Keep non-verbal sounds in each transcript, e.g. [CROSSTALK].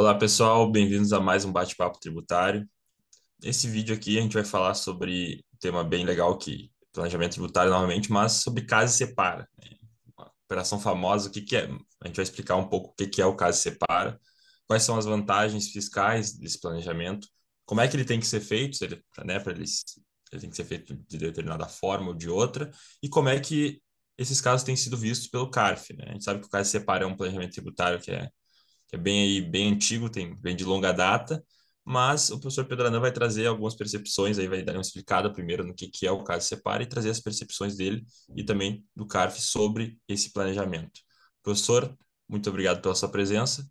Olá, pessoal, bem-vindos a mais um bate-papo tributário. Nesse vídeo aqui a gente vai falar sobre um tema bem legal que planejamento tributário novamente, mas sobre caso separa. Né? Uma operação famosa, o que que é? A gente vai explicar um pouco o que que é o caso separa, quais são as vantagens fiscais desse planejamento, como é que ele tem que ser feito, né, para ele, ele tem que ser feito de determinada forma ou de outra, e como é que esses casos têm sido vistos pelo CARF. Né? A gente sabe que o caso separa é um planejamento tributário que é que é bem bem antigo, tem, vem de longa data, mas o professor Pedro Anã vai trazer algumas percepções, aí vai dar uma explicada primeiro no que, que é o caso Separa e trazer as percepções dele e também do CARF sobre esse planejamento. Professor, muito obrigado pela sua presença.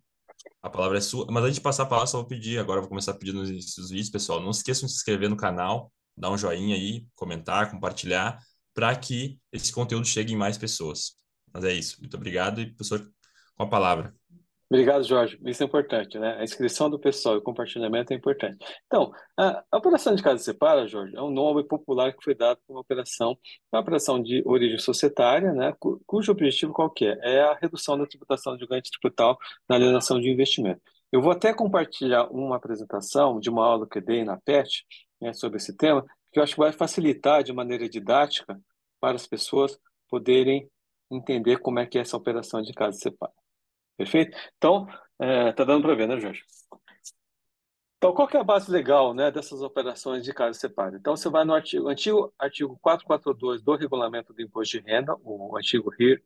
A palavra é sua. Mas antes de passar a palavra, só vou pedir, agora vou começar a pedir nos, vídeos, pessoal, não esqueçam de se inscrever no canal, dar um joinha aí, comentar, compartilhar, para que esse conteúdo chegue em mais pessoas. Mas é isso. Muito obrigado e, professor, com a palavra. Obrigado, Jorge. Isso é importante, né? A inscrição do pessoal e o compartilhamento é importante. Então, a, a operação de casa separa, Jorge, é um nome popular que foi dado para uma operação, uma operação de origem societária, né? cujo objetivo qual é? É a redução da tributação de ganho tributal na alienação de investimento. Eu vou até compartilhar uma apresentação de uma aula que dei na PET né, sobre esse tema, que eu acho que vai facilitar de maneira didática para as pessoas poderem entender como é que é essa operação de casa separa. Perfeito? Então, é, tá dando para ver, né, Jorge? Então, qual que é a base legal né, dessas operações de casa separa? Então, você vai no artigo, antigo artigo 442 do Regulamento do Imposto de Renda, o antigo RIR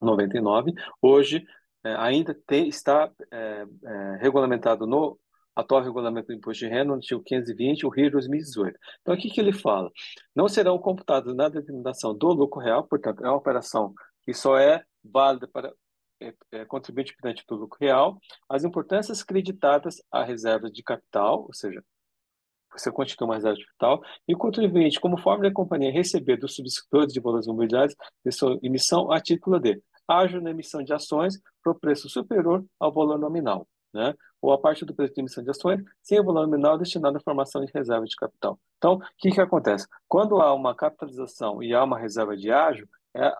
99, hoje é, ainda tem, está é, é, regulamentado no atual Regulamento do Imposto de Renda, no artigo 520, o RIR 2018. Então, o que, que ele fala? Não serão computados na determinação do lucro real, portanto, é uma operação que só é válida para é, é, contribuinte perante do real, as importâncias creditadas à reserva de capital, ou seja, você constitui uma reserva de capital, e o contribuinte, como forma da companhia receber dos subscritores de valores imobiliários de sua emissão a título de ágil na emissão de ações por preço superior ao valor nominal, né? ou a parte do preço de emissão de ações sem o valor nominal destinado à formação de reserva de capital. Então, o que, que acontece? Quando há uma capitalização e há uma reserva de ágio,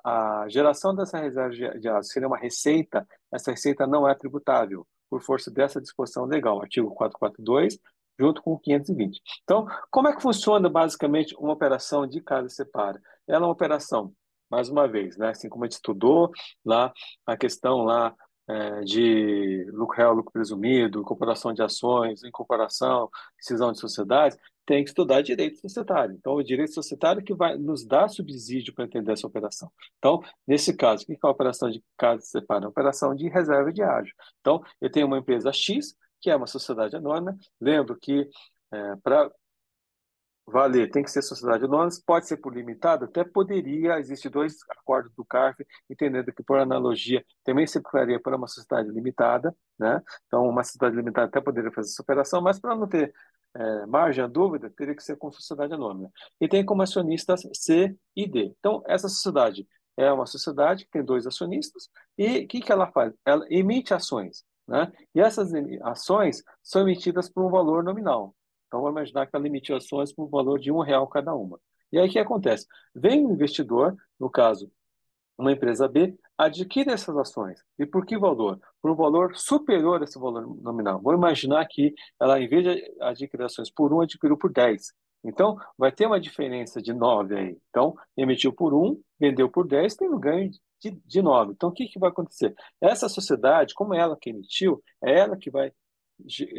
a geração dessa reserva de ágio seria uma receita, essa receita não é tributável por força dessa disposição legal, artigo 442, junto com o 520. Então, como é que funciona basicamente uma operação de casa separa? Ela é uma operação, mais uma vez, né, assim como a gente estudou lá a questão lá é, de lucro real, lucro presumido, incorporação de ações, incorporação, decisão de sociedades, tem que estudar direito societário. Então, o direito societário que vai nos dar subsídio para entender essa operação. Então, nesse caso, o que é a operação de casa separa? É uma operação de reserva de ágio. Então, eu tenho uma empresa X, que é uma sociedade anônima. Lembro que é, para valer tem que ser sociedade anônima, pode ser por limitado, até poderia, existir dois acordos do CARF, entendendo que, por analogia, também se aplicaria para uma sociedade limitada, né? Então, uma sociedade limitada até poderia fazer essa operação, mas para não ter é, margem a dúvida, teria que ser com sociedade anônima. E tem como acionistas C e D. Então, essa sociedade é uma sociedade que tem dois acionistas e o que, que ela faz? Ela emite ações, né? E essas ações são emitidas por um valor nominal. Então, vamos imaginar que ela emitiu ações por um valor de um real cada uma. E aí o que acontece? Vem um investidor, no caso, uma empresa B, adquire essas ações. E por que valor? Por um valor superior a esse valor nominal. Vou imaginar que ela, em vez de adquirir ações por 1, adquiriu por 10. Então, vai ter uma diferença de 9 aí. Então, emitiu por 1, vendeu por 10, tem um ganho de, de 9. Então, o que, que vai acontecer? Essa sociedade, como é ela que emitiu, é ela que vai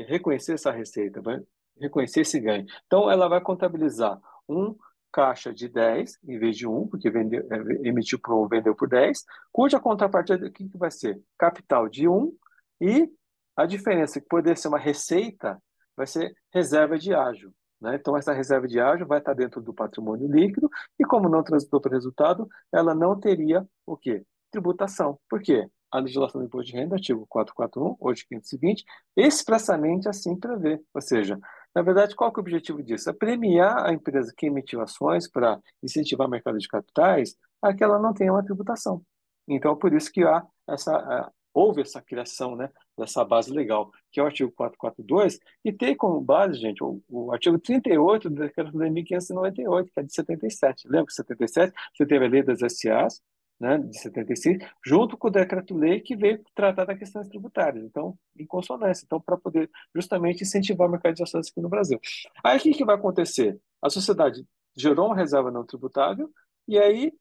reconhecer essa receita, vai reconhecer esse ganho. Então, ela vai contabilizar um caixa de 10 em vez de 1, porque vendeu, é, emitiu por 1, vendeu por 10, cuja contrapartida, que, que vai ser? Capital de 1 e a diferença, que poderia ser uma receita, vai ser reserva de ágio. Né? Então, essa reserva de ágio vai estar dentro do patrimônio líquido e, como não transitou para o resultado, ela não teria o quê? Tributação. Por quê? A legislação do imposto de renda, artigo 441, hoje 520, expressamente assim prevê. Ou seja, na verdade, qual é o objetivo disso? É premiar a empresa que emitiu ações para incentivar o mercado de capitais a que ela não tenha uma tributação. Então, por isso que há essa, houve essa criação né, dessa base legal, que é o artigo 442, e tem como base, gente, o, o artigo 38 do decreto de 1598, que é de 77. Lembra que 77 você teve a lei das SAs, né, de 76, junto com o decreto-lei que veio tratar das questões tributárias. Então, em consonância. Então, para poder justamente incentivar o mercado de ações aqui no Brasil. Aí, o que, que vai acontecer? A sociedade gerou uma reserva não tributável e aí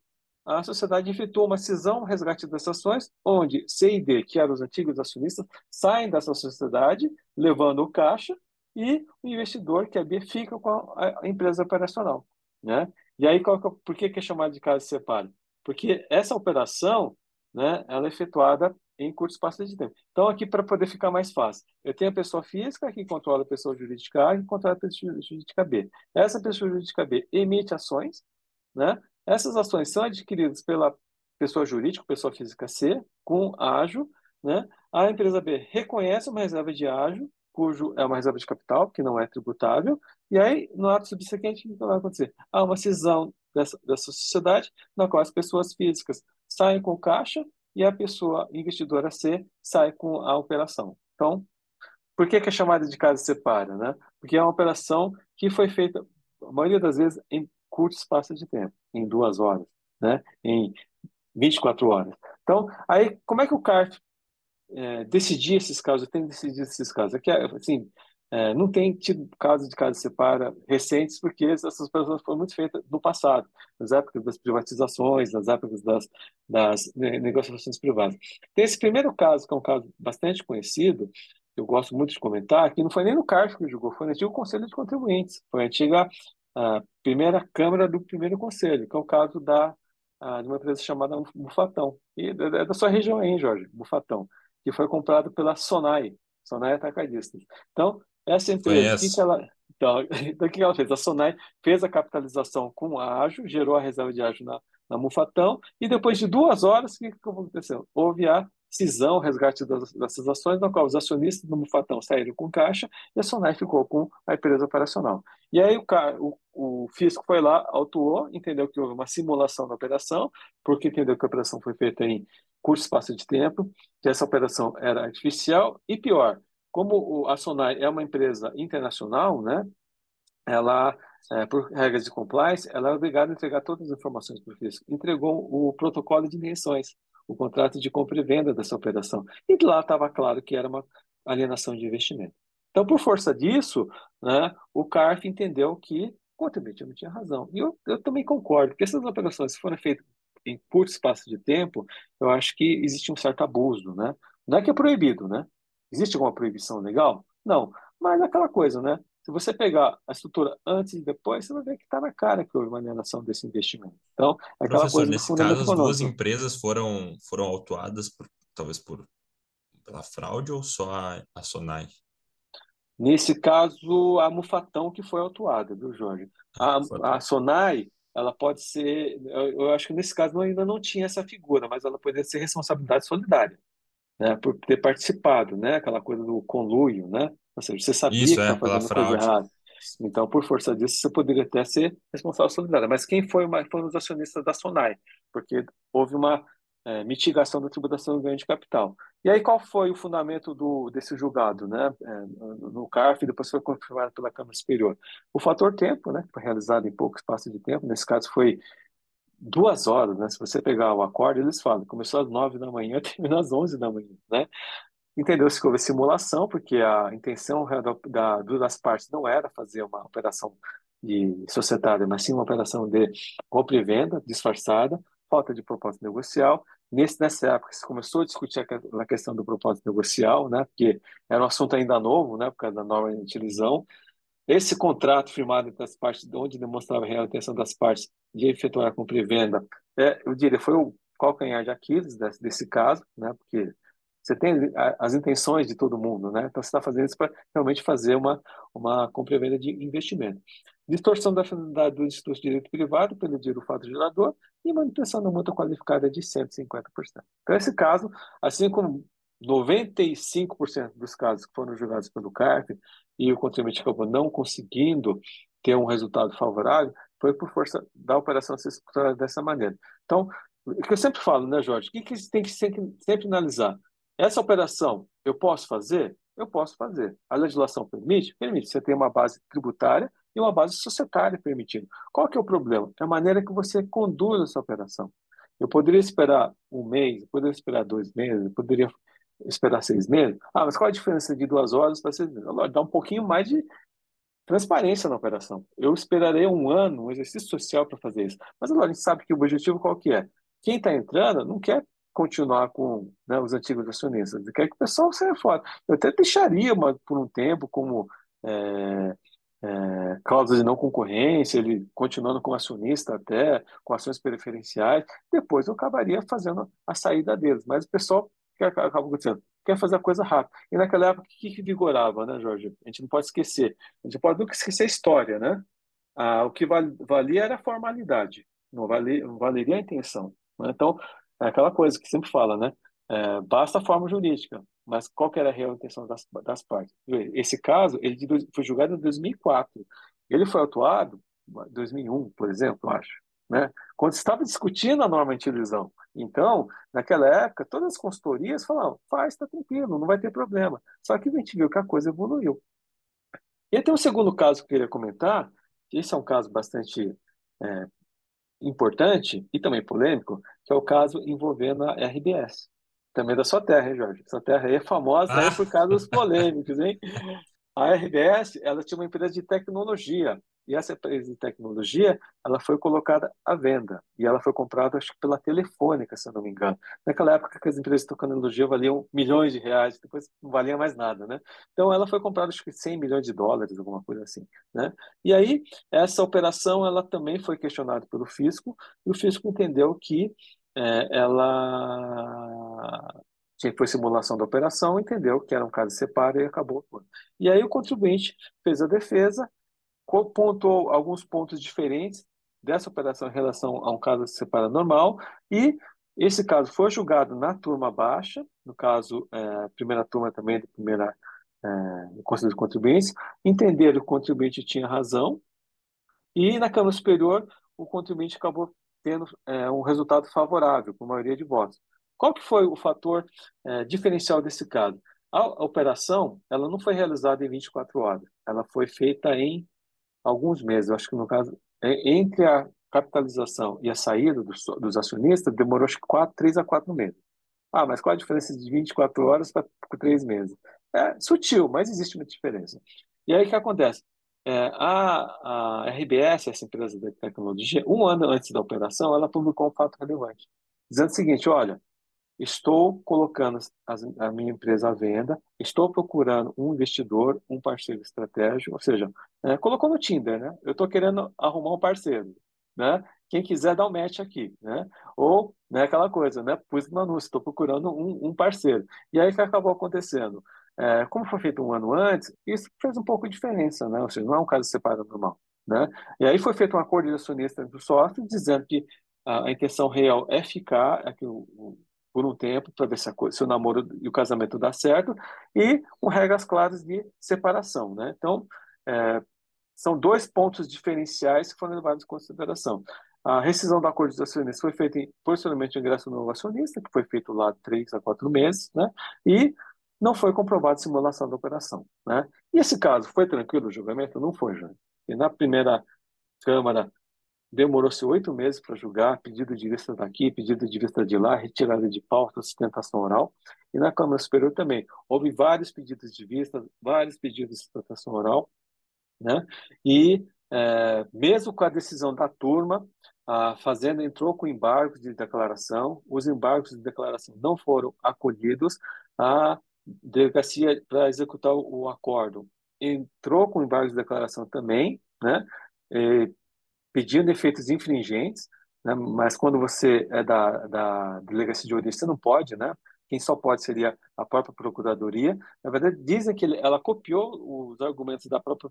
a sociedade efetuou uma cisão resgate das ações, onde C e D, que eram os antigos acionistas, saem dessa sociedade, levando o caixa, e o investidor, que é B, fica com a, a empresa operacional. Né? E aí, qual, é por que, que é chamado de caso separo? Porque essa operação né, ela é efetuada em curto espaço de tempo. Então, aqui, para poder ficar mais fácil, eu tenho a pessoa física que controla a pessoa jurídica A e controla a pessoa jurídica B. Essa pessoa jurídica B emite ações, né? Essas ações são adquiridas pela pessoa jurídica, pessoa física C, com ágio, né? A empresa B reconhece uma reserva de ágio, cujo é uma reserva de capital, que não é tributável, e aí, no ato subsequente, o que vai acontecer? Há uma cisão dessa, dessa sociedade, na qual as pessoas físicas saem com caixa e a pessoa investidora C sai com a operação. Então, por que, que é chamada de casa separa? Né? Porque é uma operação que foi feita, a maioria das vezes, em curto espaço de tempo, em duas horas, né? em 24 horas. Então, aí, como é que o CARF é, decidir esses casos, tem decidido esses casos? Aqui, assim, é, não tem tido casos de casa separa recentes, porque essas operações foram muito feitas no passado, nas épocas das privatizações, nas épocas das, das negociações privadas. Tem esse primeiro caso, que é um caso bastante conhecido, que eu gosto muito de comentar, que não foi nem no CARF que julgou, foi no antigo Conselho de Contribuintes, foi a antiga a primeira Câmara do primeiro Conselho, que é o caso da, a, de uma empresa chamada Bufatão, e é da sua região aí, Jorge, Bufatão, que foi comprado pela Sonai, Sonai Atacadistas. Então, essa empresa, que, que ela. Então, [LAUGHS] então, o que ela fez? A Sonai fez a capitalização com ágio, gerou a reserva de ágio na, na Mufatão, e depois de duas horas, o que, que aconteceu? Houve a cisão, resgate das, dessas ações, na qual os acionistas do Mufatão saíram com caixa e a Sonai ficou com a empresa operacional. E aí o, o, o fisco foi lá, autuou, entendeu que houve uma simulação da operação, porque entendeu que a operação foi feita em curto espaço de tempo, que essa operação era artificial, e pior, como a Sonai é uma empresa internacional, né, ela, é, por regras de compliance, ela é obrigada a entregar todas as informações para o fisco. Entregou o protocolo de intenções, o contrato de compra e venda dessa operação. E lá estava claro que era uma alienação de investimento. Então, por força disso, né, o CARF entendeu que o contribuinte não tinha razão. E eu, eu também concordo, porque essas operações foram feitas em curto espaço de tempo, eu acho que existe um certo abuso, né? Não é que é proibido, né? Existe alguma proibição legal? Não. Mas é aquela coisa, né? Se você pegar a estrutura antes e depois, você vai ver que está na cara que houve uma alienação desse investimento. Então, é aquela Professor, coisa nesse caso, as duas empresas foram, foram autuadas, por, talvez por, pela fraude ou só a, a Sonai? Nesse caso, a Mufatão que foi autuada, viu, Jorge? A, a Sonai, ela pode ser, eu, eu acho que nesse caso ainda não tinha essa figura, mas ela poderia ser responsabilidade solidária né, por ter participado, né, aquela coisa do conluio, né, ou seja, você sabia Isso, que é, estava fazendo coisa errada. Então, por força disso, você poderia até ser responsável solidário. Mas quem foi uma, foram os acionistas da Sonai? Porque houve uma é, mitigação da tributação do ganho de capital. E aí, qual foi o fundamento do, desse julgado, né? É, no CARF, depois foi confirmado pela Câmara Superior. O fator tempo, né? Foi realizado em pouco espaço de tempo. Nesse caso, foi duas horas, né? Se você pegar o acorde, eles falam, começou às nove da manhã, [LAUGHS] terminou às onze da manhã, né? Entendeu-se houve simulação, porque a intenção da, da, das partes não era fazer uma operação de societária, mas sim uma operação de compra e venda disfarçada, falta de propósito negocial. Nesse, nessa época, se começou a discutir a, a questão do propósito negocial, né? Porque era um assunto ainda novo, né? Por causa da norma de utilizão. Esse contrato firmado entre as partes, onde demonstrava a real intenção das partes de efetuar a compra e venda, é, eu diria, foi o calcanhar de Aquiles desse, desse caso, né? Porque você tem as intenções de todo mundo, né? Então você está fazendo isso para realmente fazer uma uma compra e venda de investimento. Distorção da finalidade do Instituto de Direito Privado pelo do fato gerador e manutenção da multa qualificada de 150%. Então, esse caso, assim como 95% dos casos que foram julgados pelo CARF e o contribuinte acabou não conseguindo ter um resultado favorável, foi por força da operação ser executada dessa maneira. Então, o que eu sempre falo, né, Jorge? O que, que tem que sempre, sempre analisar? Essa operação eu posso fazer? Eu posso fazer. A legislação permite? Permite. Você tem uma base tributária e uma base societária permitindo. Qual que é o problema? É a maneira que você conduz essa operação. Eu poderia esperar um mês, eu poderia esperar dois meses, eu poderia esperar seis meses. Ah, mas qual a diferença de duas horas para seis meses? Dá um pouquinho mais de transparência na operação. Eu esperarei um ano, um exercício social para fazer isso. Mas agora a gente sabe que o objetivo qual que é? Quem está entrando não quer continuar com né, os antigos acionistas, quer que o pessoal saia fora. Eu até deixaria uma, por um tempo como é, é, cláusula de não concorrência, ele continuando como acionista até, com ações preferenciais, depois eu acabaria fazendo a saída deles. Mas o pessoal que acaba acontecendo? Quer fazer a coisa rápido. E naquela época, o que, que vigorava, né, Jorge? A gente não pode esquecer. A gente pode nunca esquecer a história, né? Ah, o que valia era a formalidade, não valia, valeria a intenção. Né? Então, é aquela coisa que sempre fala, né? É, basta a forma jurídica, mas qual era a real intenção das, das partes? Esse caso, ele foi julgado em 2004. Ele foi atuado em 2001, por exemplo, acho né? quando estava discutindo a norma antilisão. Então, naquela época, todas as consultorias falavam, faz, está tranquilo, não vai ter problema. Só que a gente viu que a coisa evoluiu. E tem um segundo caso que eu queria comentar, que esse é um caso bastante é, importante e também polêmico, que é o caso envolvendo a RBS. Também da sua terra, hein, Jorge? Sua terra aí é famosa ah. aí por causa dos [LAUGHS] polêmicos, hein? A RBS, ela tinha uma empresa de tecnologia, e essa empresa de tecnologia, ela foi colocada à venda. E ela foi comprada, acho que pela Telefônica, se eu não me engano. Naquela época que as empresas de tecnologia valiam milhões de reais, depois não valia mais nada, né? Então ela foi comprada, acho que 100 milhões de dólares, alguma coisa assim, né? E aí, essa operação, ela também foi questionada pelo fisco, e o fisco entendeu que é, ela foi simulação da operação, entendeu que era um caso de separa e acabou. E aí o contribuinte fez a defesa, pontuou alguns pontos diferentes dessa operação em relação a um caso de separa normal e esse caso foi julgado na turma baixa, no caso, é, primeira turma também da primeira é, Conselho de Contribuintes, entenderam que o contribuinte tinha razão e na Câmara Superior o contribuinte acabou tendo é, um resultado favorável, por maioria de votos. Qual que foi o fator é, diferencial desse caso? A operação ela não foi realizada em 24 horas, ela foi feita em alguns meses. Acho que no caso, entre a capitalização e a saída dos, dos acionistas, demorou acho que quatro, três a quatro meses. Ah, mas qual a diferença de 24 horas para três meses? É sutil, mas existe uma diferença. E aí o que acontece? É, a, a RBS, essa empresa de tecnologia, um ano antes da operação, ela publicou um fato relevante, dizendo o seguinte: olha, estou colocando a minha empresa à venda, estou procurando um investidor, um parceiro estratégico, ou seja, é, colocou no Tinder, né? Eu estou querendo arrumar um parceiro, né? Quem quiser dar um match aqui, né? Ou, né, aquela coisa, né? Pus no anúncio, estou procurando um, um, parceiro. E aí o que acabou acontecendo? É, como foi feito um ano antes, isso fez um pouco de diferença, né? Ou seja, não é um caso separado normal, né? E aí foi feito um acordo de acionista entre o sócio, dizendo que a, a intenção real é ficar, é que o por um tempo para ver se, a, se, o namoro e o casamento dá certo e com regras claras de separação, né? Então, é, são dois pontos diferenciais que foram levados em consideração. A rescisão do acordo de acionistas foi feita em, posteriormente o ingresso novo acionista, que foi feito lá três a quatro meses, né? E não foi comprovada simulação da operação, né? E esse caso foi tranquilo o julgamento? Não foi, João. E na primeira Câmara Demorou-se oito meses para julgar, pedido de vista daqui, pedido de vista de lá, retirada de pauta, sustentação oral. E na Câmara Superior também. Houve vários pedidos de vista, vários pedidos de sustentação oral. Né? E, é, mesmo com a decisão da turma, a Fazenda entrou com embargos de declaração, os embargos de declaração não foram acolhidos, a delegacia para executar o acordo entrou com embargos de declaração também, né? Pedindo efeitos infringentes, né? mas quando você é da, da delegacia de origem, você não pode, né? Quem só pode seria a própria procuradoria. Na verdade, dizem que ela copiou os argumentos da própria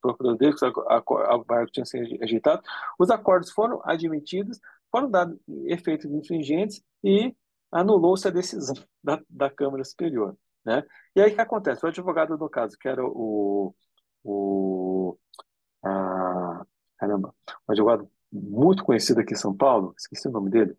procuradoria, que o barco tinha sido rejeitado. Os acordos foram admitidos, foram dados efeitos infringentes e anulou-se a decisão [LAUGHS] da, da Câmara Superior. Né? E aí o que acontece? O advogado do caso, que era o, o caramba, um advogado muito conhecido aqui em São Paulo, esqueci o nome dele,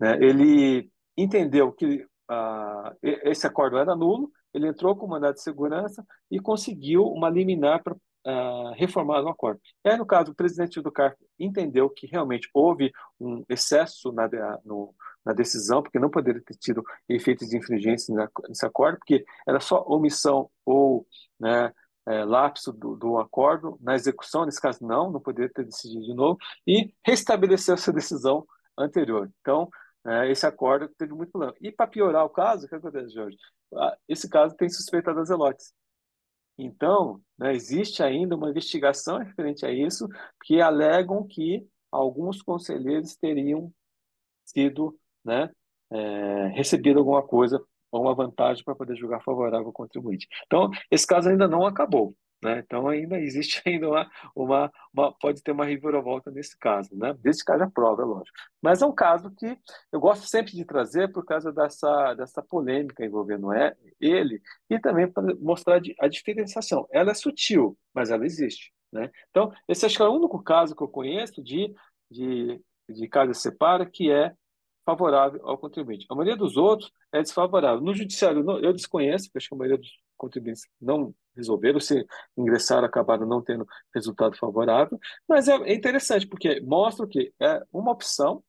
né, ele entendeu que uh, esse acordo era nulo, ele entrou com mandado de segurança e conseguiu uma liminar para uh, reformado o acordo. E aí, no caso, o presidente do CARF entendeu que realmente houve um excesso na, no, na decisão, porque não poderia ter tido efeitos de infringência nesse acordo, porque era só omissão ou né, é, lapso do, do, acordo na execução, nesse caso não, não poderia ter decidido de novo, e restabeleceu essa decisão anterior. Então, é, esse acordo teve muito problema. E para piorar o caso, o que acontece, Jorge? Ah, esse caso tem suspeita das Elotes. Então, né, existe ainda uma investigação referente a isso, que alegam que alguns conselheiros teriam sido né, é, recebido alguma coisa ou uma vantagem para poder julgar favorável ao contribuinte. Então, esse caso ainda não acabou. Né? Então ainda [LAUGHS] existe ainda uma, uma, uma, pode ter uma reviravolta nesse caso, né? Desde que haja prova, é lógico. Mas é um caso que eu gosto sempre de trazer por causa dessa, dessa polêmica envolvendo ele e também para mostrar a diferenciação. Ela é sutil, mas ela existe, né? Então esse acho que é o único caso que eu conheço de de, de casa separa que é favorável ao contribuinte. A maioria dos outros é desfavorável. No judiciário, eu desconheço, porque acho que a maioria dos contribuintes não resolveram, se ingressaram, acabaram não tendo resultado favorável, mas é interessante, porque mostra que é uma opção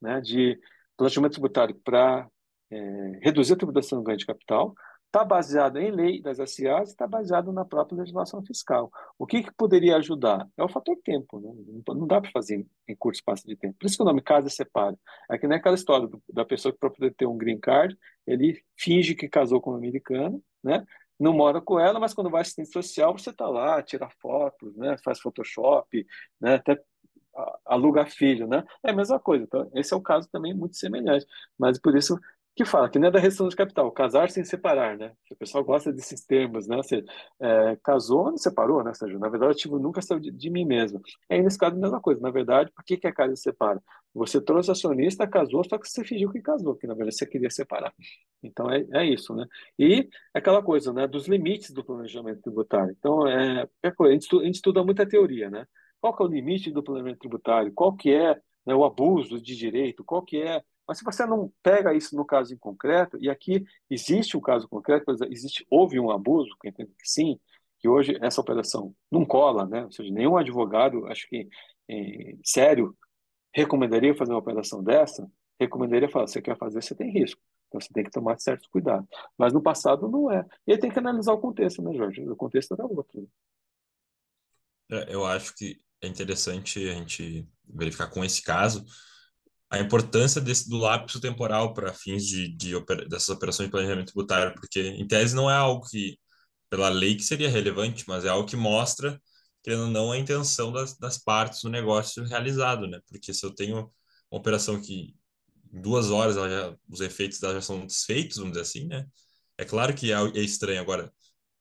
né, de planejamento tributário para é, reduzir a tributação do ganho de capital, está baseado em lei das SAs está baseado na própria legislação fiscal. O que, que poderia ajudar? É o fator tempo. Né? Não dá para fazer em curto espaço de tempo. Por isso que o nome casa separa. É que nem aquela história da pessoa que para poder ter um green card, ele finge que casou com uma americana, né? não mora com ela, mas quando vai assistente social, você está lá, tira fotos, né? faz Photoshop, né? até aluga filho, né? É a mesma coisa. Então, esse é o caso também muito semelhante. Mas por isso que fala que não é da restrição de capital, casar sem separar, né? O pessoal gosta desses termos, né? Você é, casou, não separou, né? Ou seja, na verdade, o ativo nunca saiu de, de, mim mesmo. Aí, nesse caso, a mesma coisa. Na verdade, por que, que a casa separa? Você trouxe acionista, casou, só que você fingiu que casou, que na verdade você queria separar. Então, é, é isso, né? E aquela coisa, né? Dos limites do planejamento tributário. Então, é, é a, gente estuda, a gente estuda muita teoria, né? Qual que é o limite do planejamento tributário? Qual que é né, o abuso de direito? Qual que é mas se você não pega isso no caso em concreto, e aqui existe um caso concreto, existe, houve um abuso, que entendo que sim, que hoje essa operação não cola, né? ou seja, nenhum advogado, acho que é, sério, recomendaria fazer uma operação dessa, recomendaria falar, você quer fazer, você tem risco. Então você tem que tomar certos cuidados. Mas no passado não é. E aí tem que analisar o contexto, né, Jorge? O contexto era outro. Né? É, eu acho que é interessante a gente verificar com esse caso, a importância desse, do lapso temporal para fins de, de dessas operações de planejamento tributário, porque em tese não é algo que, pela lei, que seria relevante, mas é algo que mostra, querendo ou não, a intenção das, das partes do negócio realizado, né? Porque se eu tenho uma operação que em duas horas já, os efeitos dela já são desfeitos, vamos dizer assim, né? É claro que é, é estranho agora.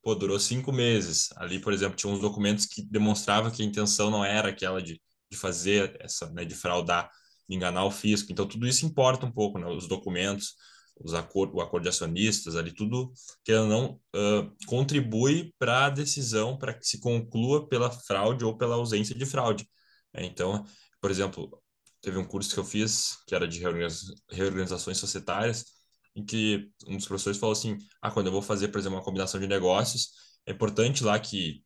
Pô, durou cinco meses. Ali, por exemplo, tinha uns documentos que demonstravam que a intenção não era aquela de, de fazer essa, né, de fraudar enganar o fisco. Então, tudo isso importa um pouco, né? Os documentos, os acordos, o acordo de acionistas, ali tudo, que não, uh, contribui para a decisão, para que se conclua pela fraude ou pela ausência de fraude. É, então, por exemplo, teve um curso que eu fiz, que era de reorganizações societárias, em que um dos professores falou assim, ah, quando eu vou fazer, por exemplo, uma combinação de negócios, é importante lá que,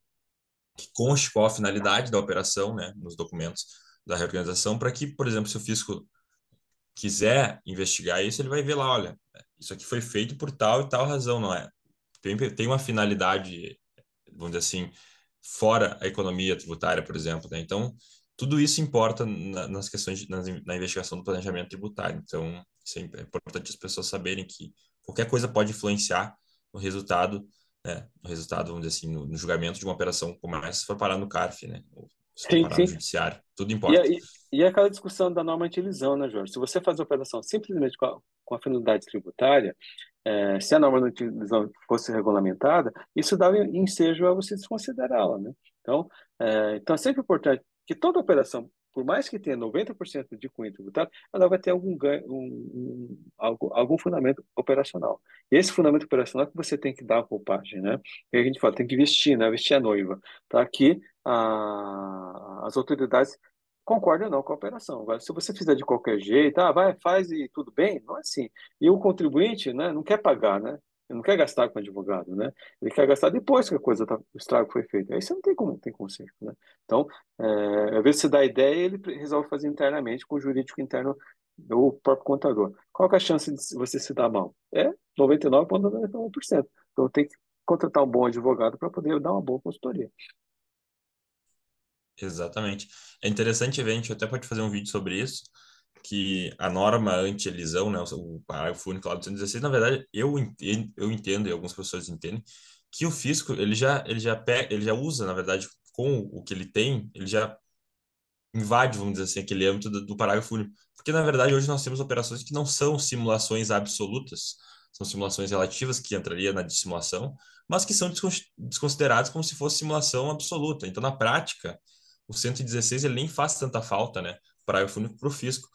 que conste qual a finalidade da operação, né, nos documentos, da reorganização para que, por exemplo, se o fisco quiser investigar isso, ele vai ver lá, olha, isso aqui foi feito por tal e tal razão, não é? Tem, tem uma finalidade, vamos dizer assim, fora a economia tributária, por exemplo, né? Então, tudo isso importa na, nas questões, de, na, na, investigação do planejamento tributário. Então, isso é importante as pessoas saberem que qualquer coisa pode influenciar no resultado, né? Resultado, vamos dizer assim, no, no julgamento de uma operação como essa, se for parar no CARF, né? Sim, sim. judiciário, tudo importa. E, e, e aquela discussão da norma antilisão, né, Jorge? Se você faz a operação simplesmente com a, com a finalidade tributária, é, se a norma antilisão fosse regulamentada, isso dava ensejo a você desconsiderá-la, né? Então, é, então é sempre importante que toda operação, por mais que tenha 90% de cunho tributário, ela vai ter algum, ganho, um, um, algum, algum fundamento operacional. E esse fundamento operacional é que você tem que dar a roupagem, né? E a gente fala, tem que vestir, né? Vestir a noiva, para que a, as autoridades concordem ou não com a operação. Agora, se você fizer de qualquer jeito, ah, vai, faz e tudo bem, não é assim. E o contribuinte né, não quer pagar, né? Ele não quer gastar com advogado, né? Ele quer gastar depois que a coisa tá, o estrago foi feito. Aí você não tem como tem conserto, né? Então, é, às vezes você dá a ideia ele resolve fazer internamente com o jurídico interno do próprio contador. Qual é a chance de você se dar mal? É 99,99%. Então tem que contratar um bom advogado para poder dar uma boa consultoria. Exatamente. É interessante ver, a gente até pode fazer um vídeo sobre isso, que a norma anti-elisão, né, o parágrafo único lá do 116, na verdade, eu entendo, eu entendo e alguns professores entendem, que o fisco, ele já, ele já, pega, ele já usa, na verdade, com o que ele tem, ele já invade, vamos dizer assim, aquele âmbito do, do parágrafo único. Porque, na verdade, hoje nós temos operações que não são simulações absolutas, são simulações relativas que entraria na dissimulação, mas que são desconsideradas como se fosse simulação absoluta. Então, na prática, o 116 ele nem faz tanta falta, né? Parágrafo único para o fisco.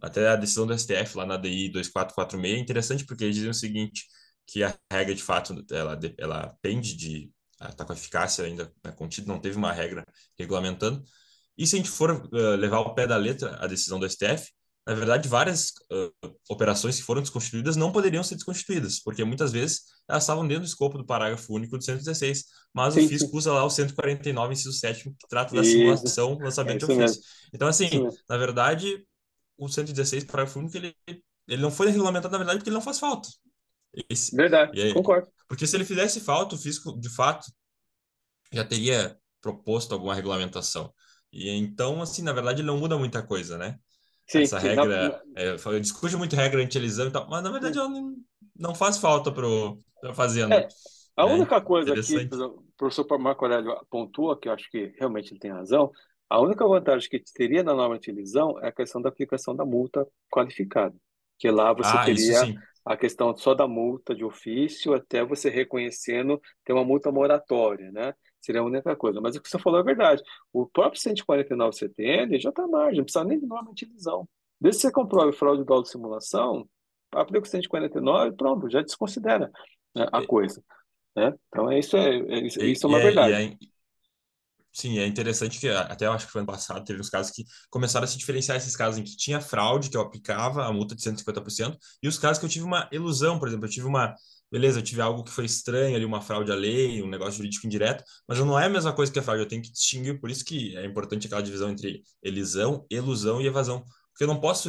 Até a decisão do STF lá na DI 2446 é interessante porque eles dizem o seguinte, que a regra de fato ela, ela pende de está com eficácia ainda né, contida, não teve uma regra regulamentando. E se a gente for uh, levar ao pé da letra a decisão do STF, na verdade, várias uh, operações que foram desconstituídas não poderiam ser desconstituídas, porque muitas vezes elas estavam dentro do escopo do parágrafo único do 116, mas sim, o fisco usa lá o 149, inciso 7, que trata da simulação, lançamento é de ofício. Então, assim, na verdade, o 116, parágrafo único, ele, ele não foi regulamentado, na verdade, porque ele não faz falta. Esse, verdade, aí, concordo. Porque se ele fizesse falta, o fisco, de fato, já teria proposto alguma regulamentação. E então, assim, na verdade, ele não muda muita coisa, né? Sim, essa sim, regra, na... é, eu discuto muito regra anti-elisão e tal, mas na verdade ela não, não faz falta para a fazenda. É, a é, única coisa que o professor Marco Aurélio pontua, que eu acho que realmente ele tem razão, a única vantagem que teria na norma anti-elisão é a questão da aplicação da multa qualificada, que lá você ah, teria a questão só da multa de ofício até você reconhecendo ter uma multa moratória, né? Seria a única coisa. Mas o que você falou é verdade. O próprio 149 CTN já está à margem, não precisa nem de norma de divisão. Desde que você comprove fraude de de simulação, aplica o 149 pronto, já desconsidera né, a coisa. Né? Então, isso é, é isso, isso é uma verdade. Sim, é interessante que até eu acho que foi ano passado, teve uns casos que começaram a se diferenciar esses casos em que tinha fraude, que eu aplicava a multa de 150%, e os casos que eu tive uma ilusão, por exemplo, eu tive uma beleza, eu tive algo que foi estranho ali, uma fraude à lei, um negócio jurídico indireto, mas não é a mesma coisa que a fraude, eu tenho que distinguir, por isso que é importante aquela divisão entre elisão, ilusão e evasão, porque eu não posso,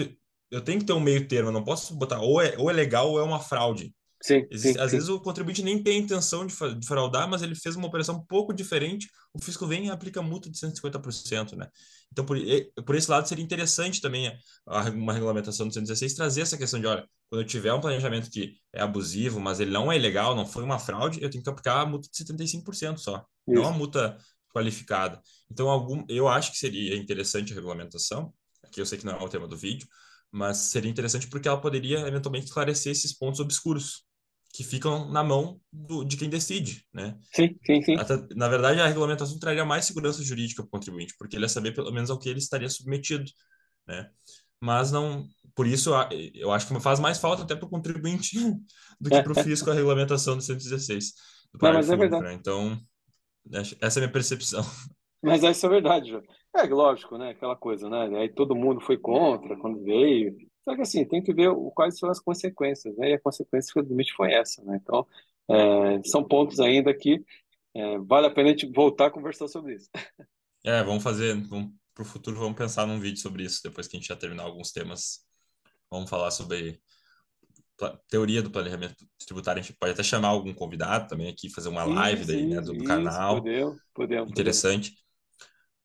eu tenho que ter um meio termo, eu não posso botar ou é, ou é legal ou é uma fraude. Sim, Existe, sim, às sim. vezes o contribuinte nem tem a intenção de, de fraudar, mas ele fez uma operação um pouco diferente, o fisco vem e aplica multa de 150%, né? Então, por, por esse lado, seria interessante também a, uma regulamentação do 116 trazer essa questão de, olha, quando eu tiver um planejamento que é abusivo, mas ele não é ilegal, não foi uma fraude, eu tenho que aplicar a multa de 75% só, Isso. não a multa qualificada. Então, algum, eu acho que seria interessante a regulamentação, aqui eu sei que não é o tema do vídeo, mas seria interessante porque ela poderia eventualmente esclarecer esses pontos obscuros que ficam na mão do, de quem decide, né? Sim, sim, sim. Até, na verdade, a regulamentação traria mais segurança jurídica para o contribuinte, porque ele ia saber pelo menos ao que ele estaria submetido, né? Mas não, por isso eu acho que faz mais falta até para o contribuinte [LAUGHS] do que para o [LAUGHS] fisco a regulamentação do 116 do não, mas é verdade. Né? Então, essa é a minha percepção. Mas essa é verdade, João. É lógico, né? Aquela coisa, né? Aí todo mundo foi contra quando veio. Só que assim, tem que ver quais são as consequências, né? E a consequência limite foi essa, né? Então, é, são pontos ainda que é, vale a pena a gente voltar a conversar sobre isso. [LAUGHS] É, vamos fazer, para o futuro, vamos pensar num vídeo sobre isso, depois que a gente já terminar alguns temas. Vamos falar sobre teoria do planejamento tributário. A gente pode até chamar algum convidado também aqui, fazer uma live daí, né, do, do isso, canal. Podemos, podemos. Interessante. Podemos.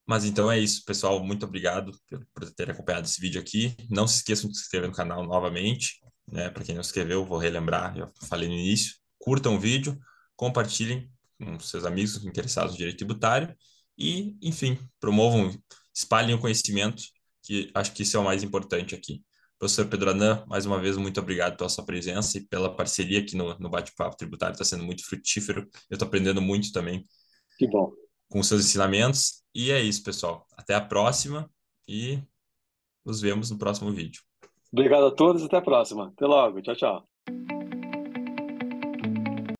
Mas então é isso, pessoal. Muito obrigado por ter acompanhado esse vídeo aqui. Não se esqueçam de se inscrever no canal novamente. Né? Para quem não se inscreveu, vou relembrar, já falei no início. Curtam o vídeo, compartilhem com seus amigos interessados no direito tributário e, enfim, promovam, espalhem o conhecimento, que acho que isso é o mais importante aqui. Professor Pedro Anan, mais uma vez, muito obrigado pela sua presença e pela parceria aqui no, no Bate-Papo Tributário. Está sendo muito frutífero. Eu estou aprendendo muito também. Que bom. Com seus ensinamentos. E é isso, pessoal. Até a próxima e nos vemos no próximo vídeo. Obrigado a todos até a próxima. Até logo. Tchau, tchau.